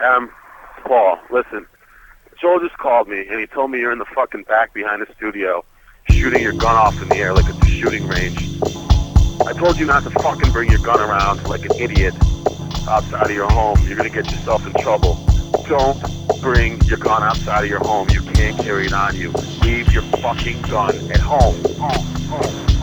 Um, Paul, listen. Joel just called me and he told me you're in the fucking back behind the studio, shooting your gun off in the air like it's a shooting range. I told you not to fucking bring your gun around like an idiot outside of your home. You're gonna get yourself in trouble. Don't bring your gun outside of your home. You can't carry it on you. Leave your fucking gun at home. home, home,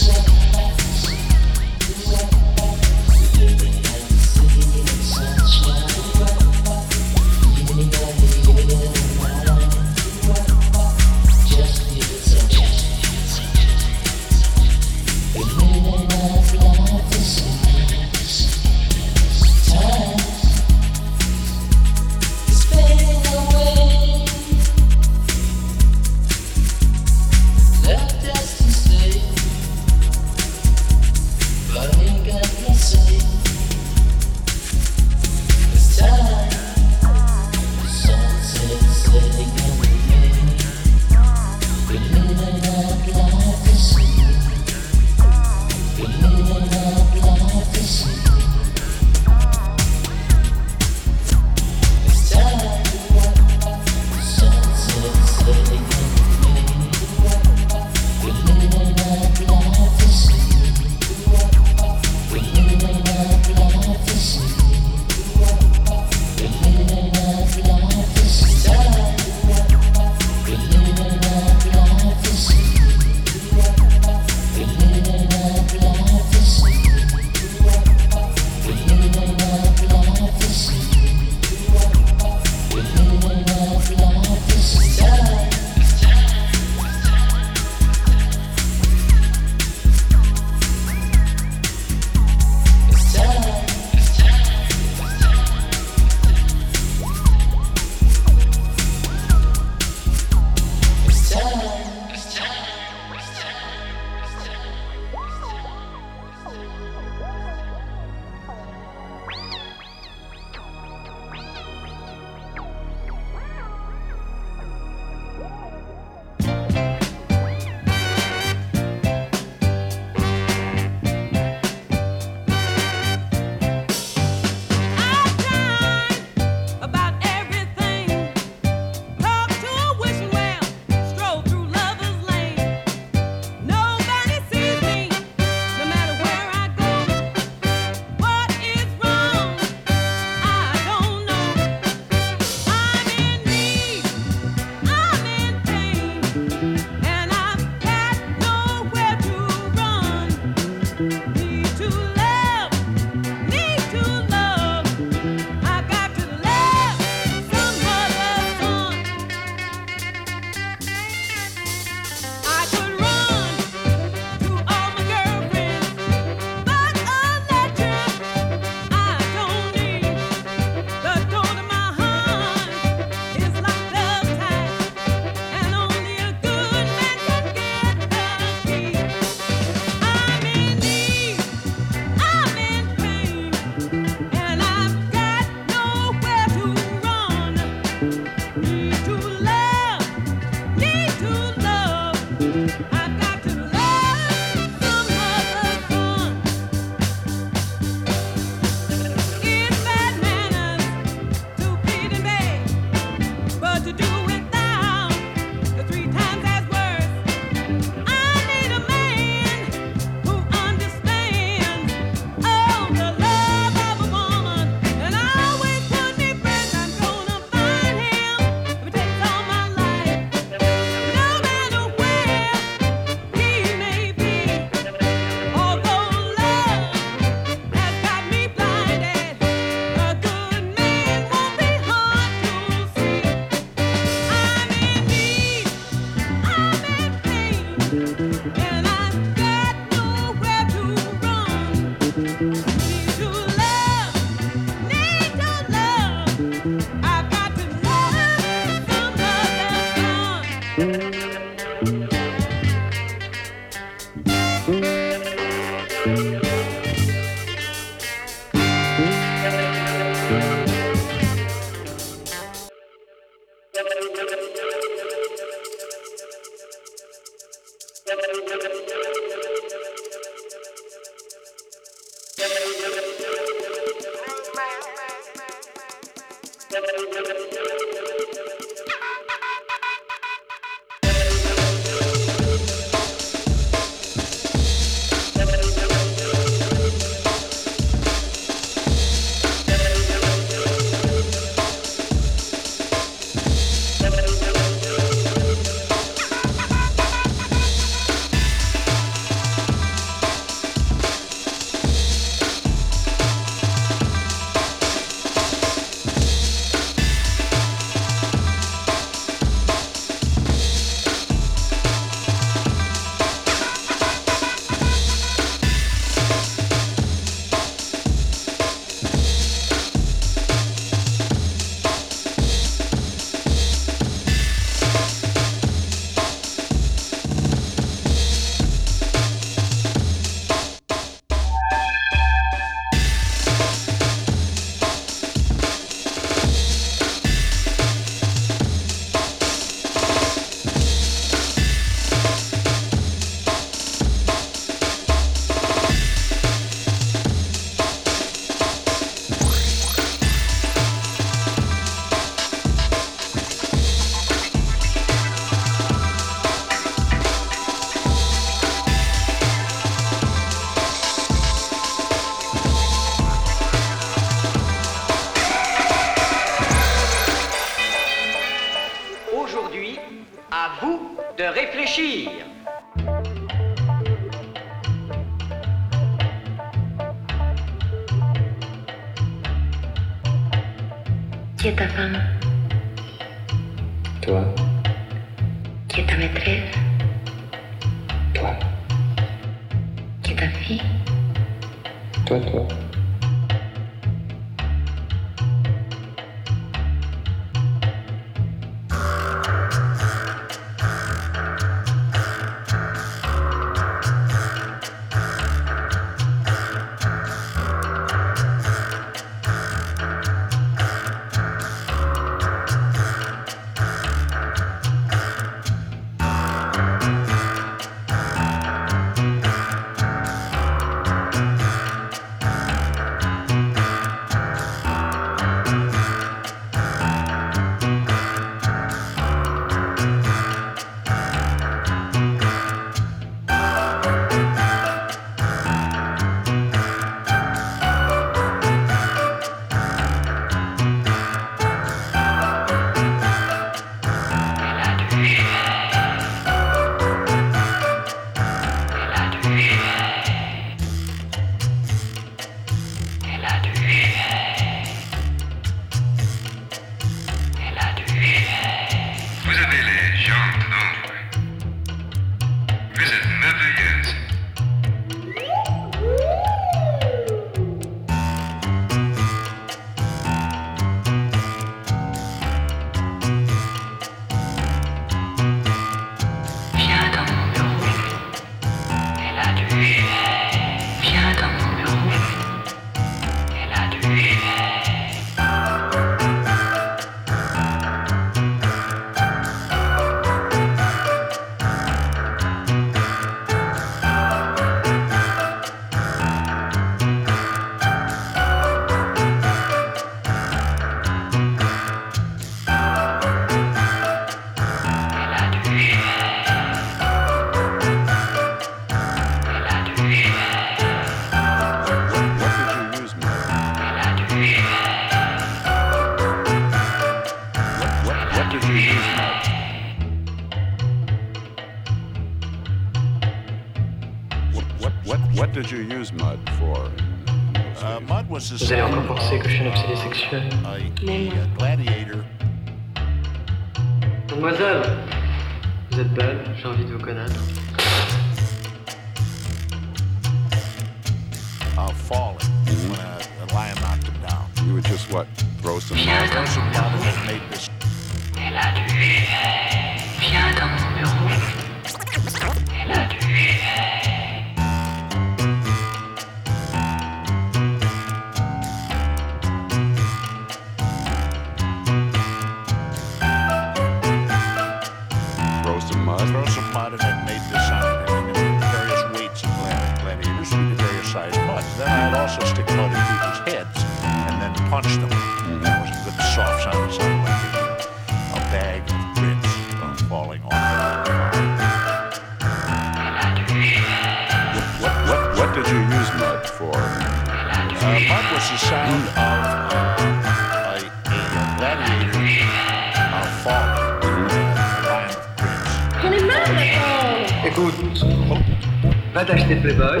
va t'acheter Playboy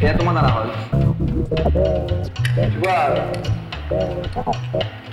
et elle tombe dans la Rolls. Tu vois. Euh,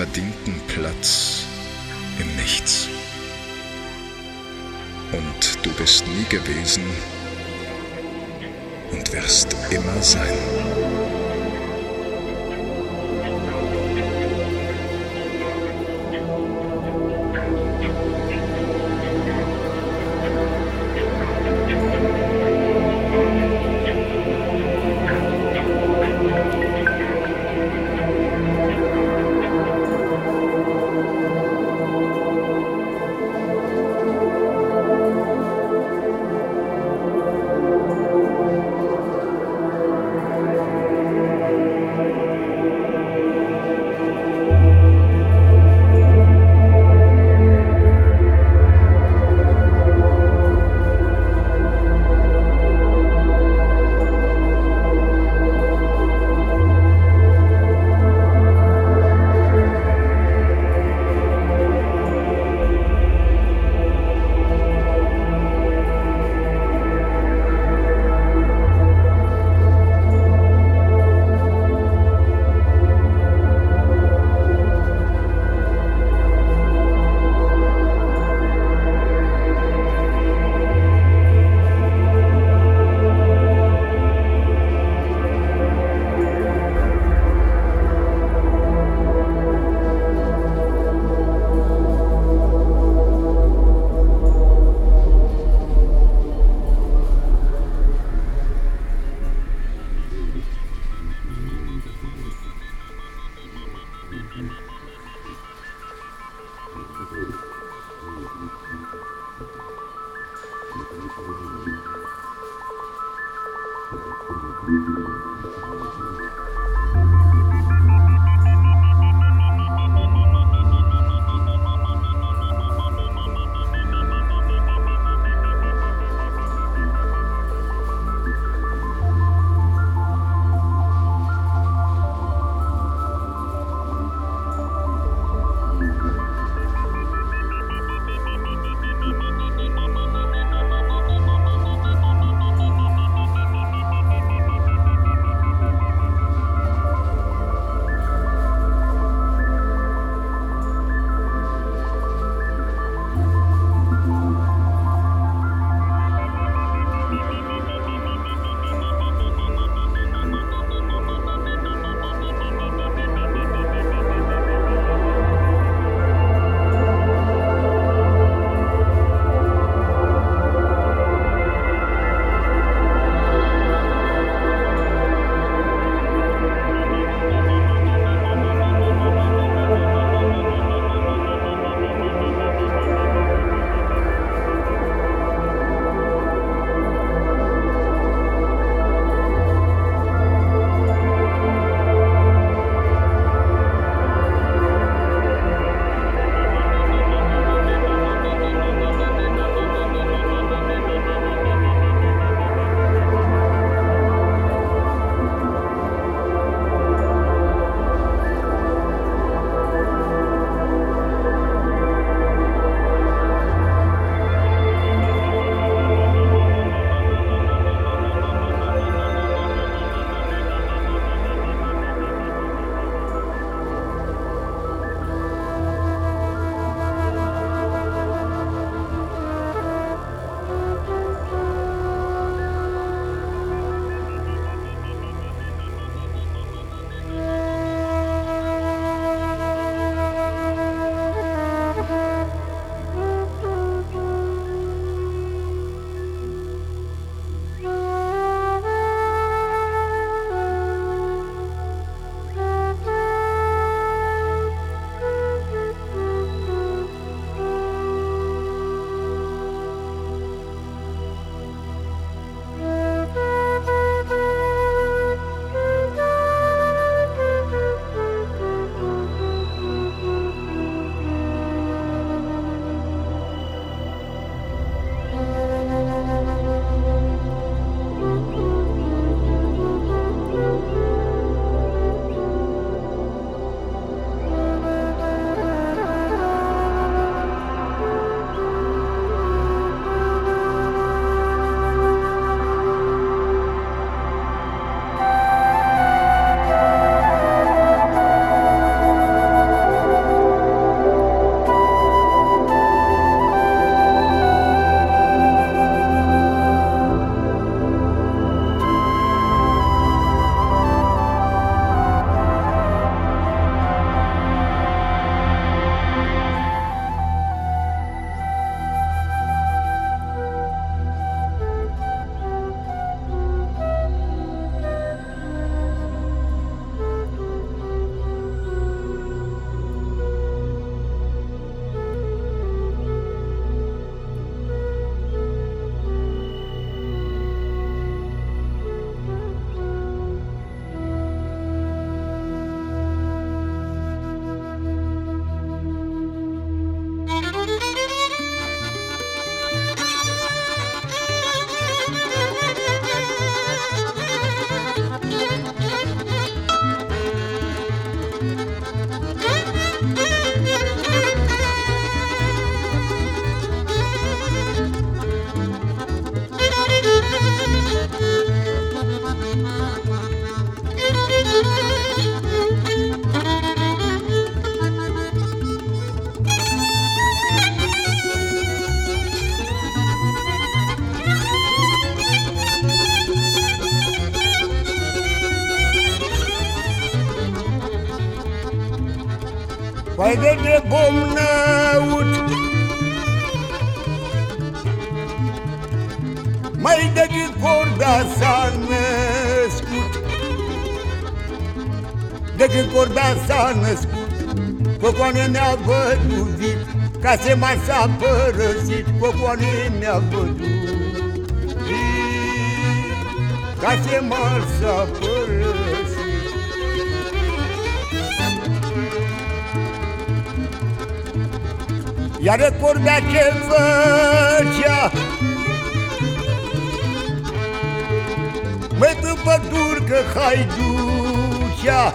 verdienten Platz im Nichts. Und du bist nie gewesen und wirst immer sein. De de bom năut Mai de de corda s-a născut. De când corda s-a născut Cocoane ne-a văduvit Ca se mai s-a părăsit Cocoane mi-a văduvit. Ca se mai s-a părăsit Iar corda ce făcea. Măi după durcă haiducea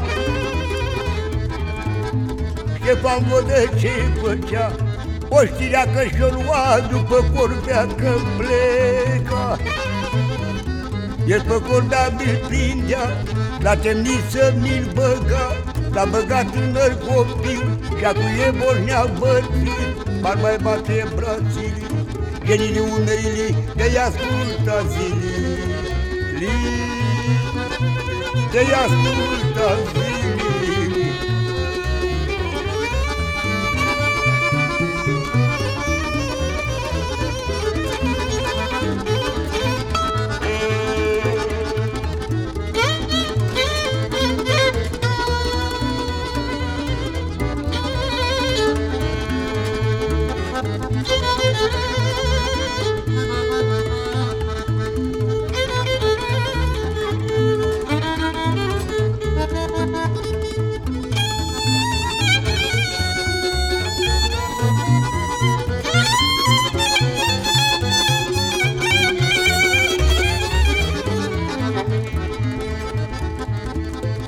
Ștefan Vodă ce făcea? O știrea că și-o lua după corbea că pleca. El pe corbea mi-l prindea La temniță mi-l băga L-a băgat tânăr copil Și acu e bolnea bătrân M-ar mai bate brațile Genile umerile de-i asculta zilii. De-i asculta zilii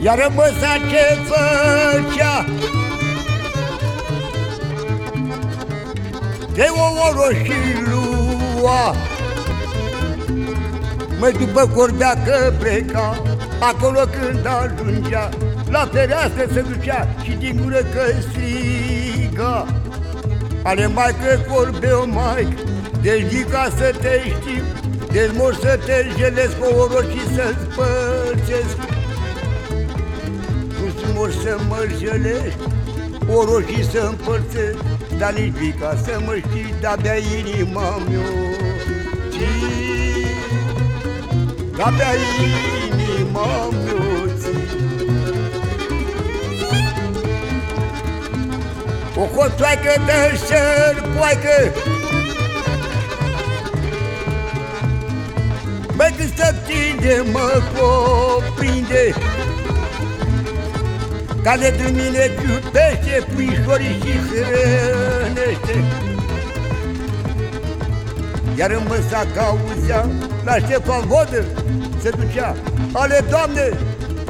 Iar măsa ce făcea De o oro și lua Măi după cordea că pleca Acolo când ajungea La fereastră se ducea Și din gură că striga Ale maică corbe o maică Deci ca să te știi Deci mor să te jelesc cu oro și să-ți părțesc mor să mă jălești O roșii să împărțesc Dar nici vica să mă știi De-abia inima mea. De-abia inima mea O cotoaică de șerpoaică Băi când stă tinde, mă coprinde care de mine iubește puișorii și hrănește. Iar în măsa că auzea la Ștefan Vodă se ducea Ale, Doamne,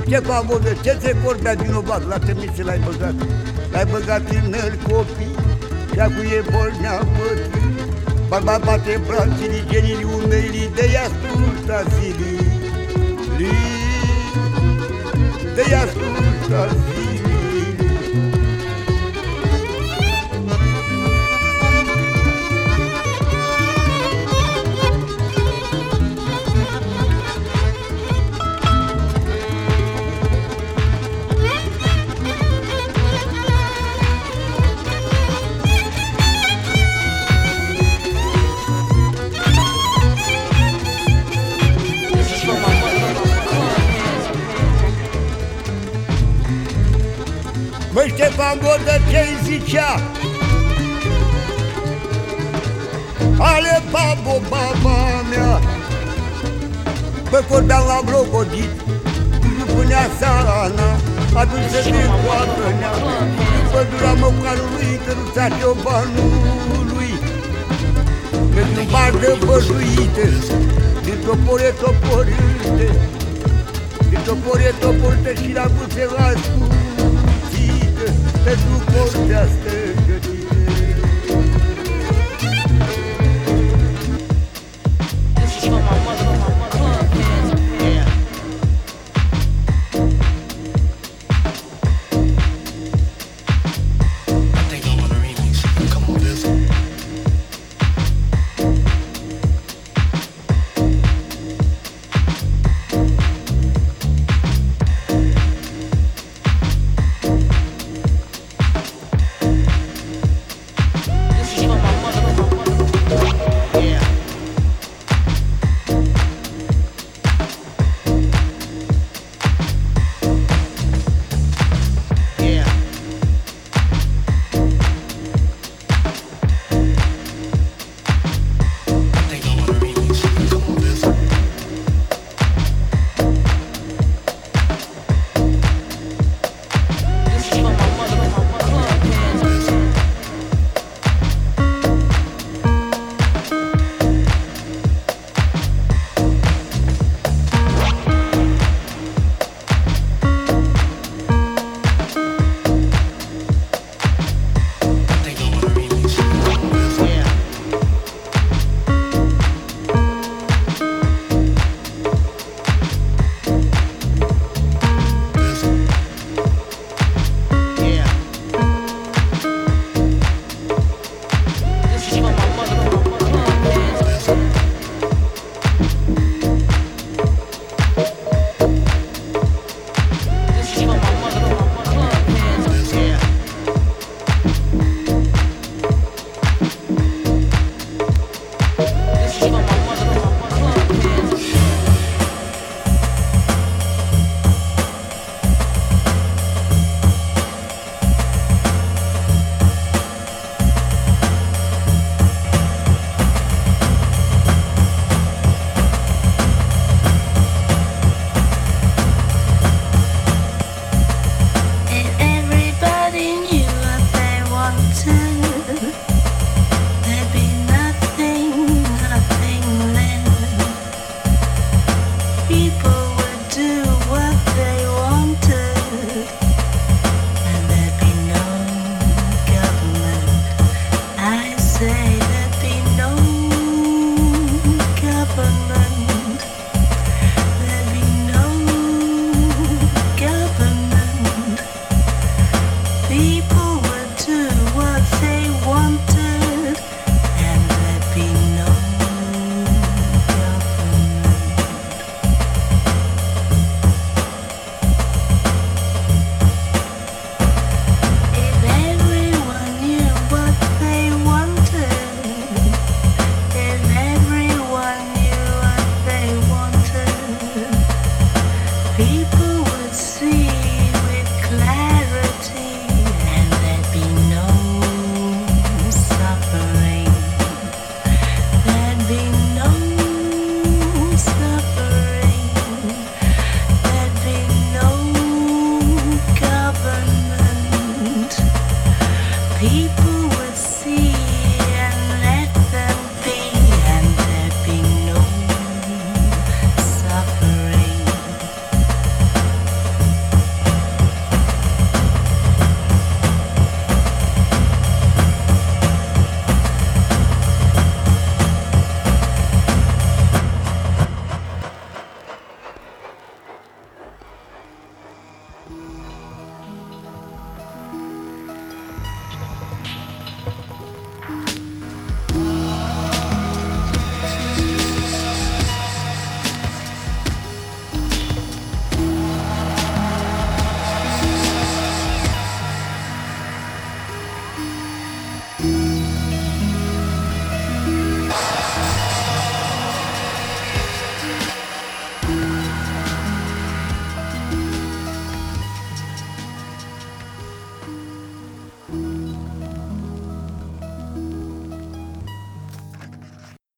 Ștefan Vodă, ce se vorbea vinovat? La temniță l-ai băgat. L-ai băgat în el copii Și acu e bolnea bătrân Barba bate brațele, genii umerii De-i asculta zilii. De-i asculta zilii. Măi Ștefan Vodă ce-i zicea. Ale babo, baba mea Bă, corbeam la blogodit Nu punea sarana Atunci să te coadă nea Pădura măcarului Căruța ciobanului Pentru bardă băjuite Din topore toporite Din topore toporite Și la buze asculte pentru Pedro Corinthians.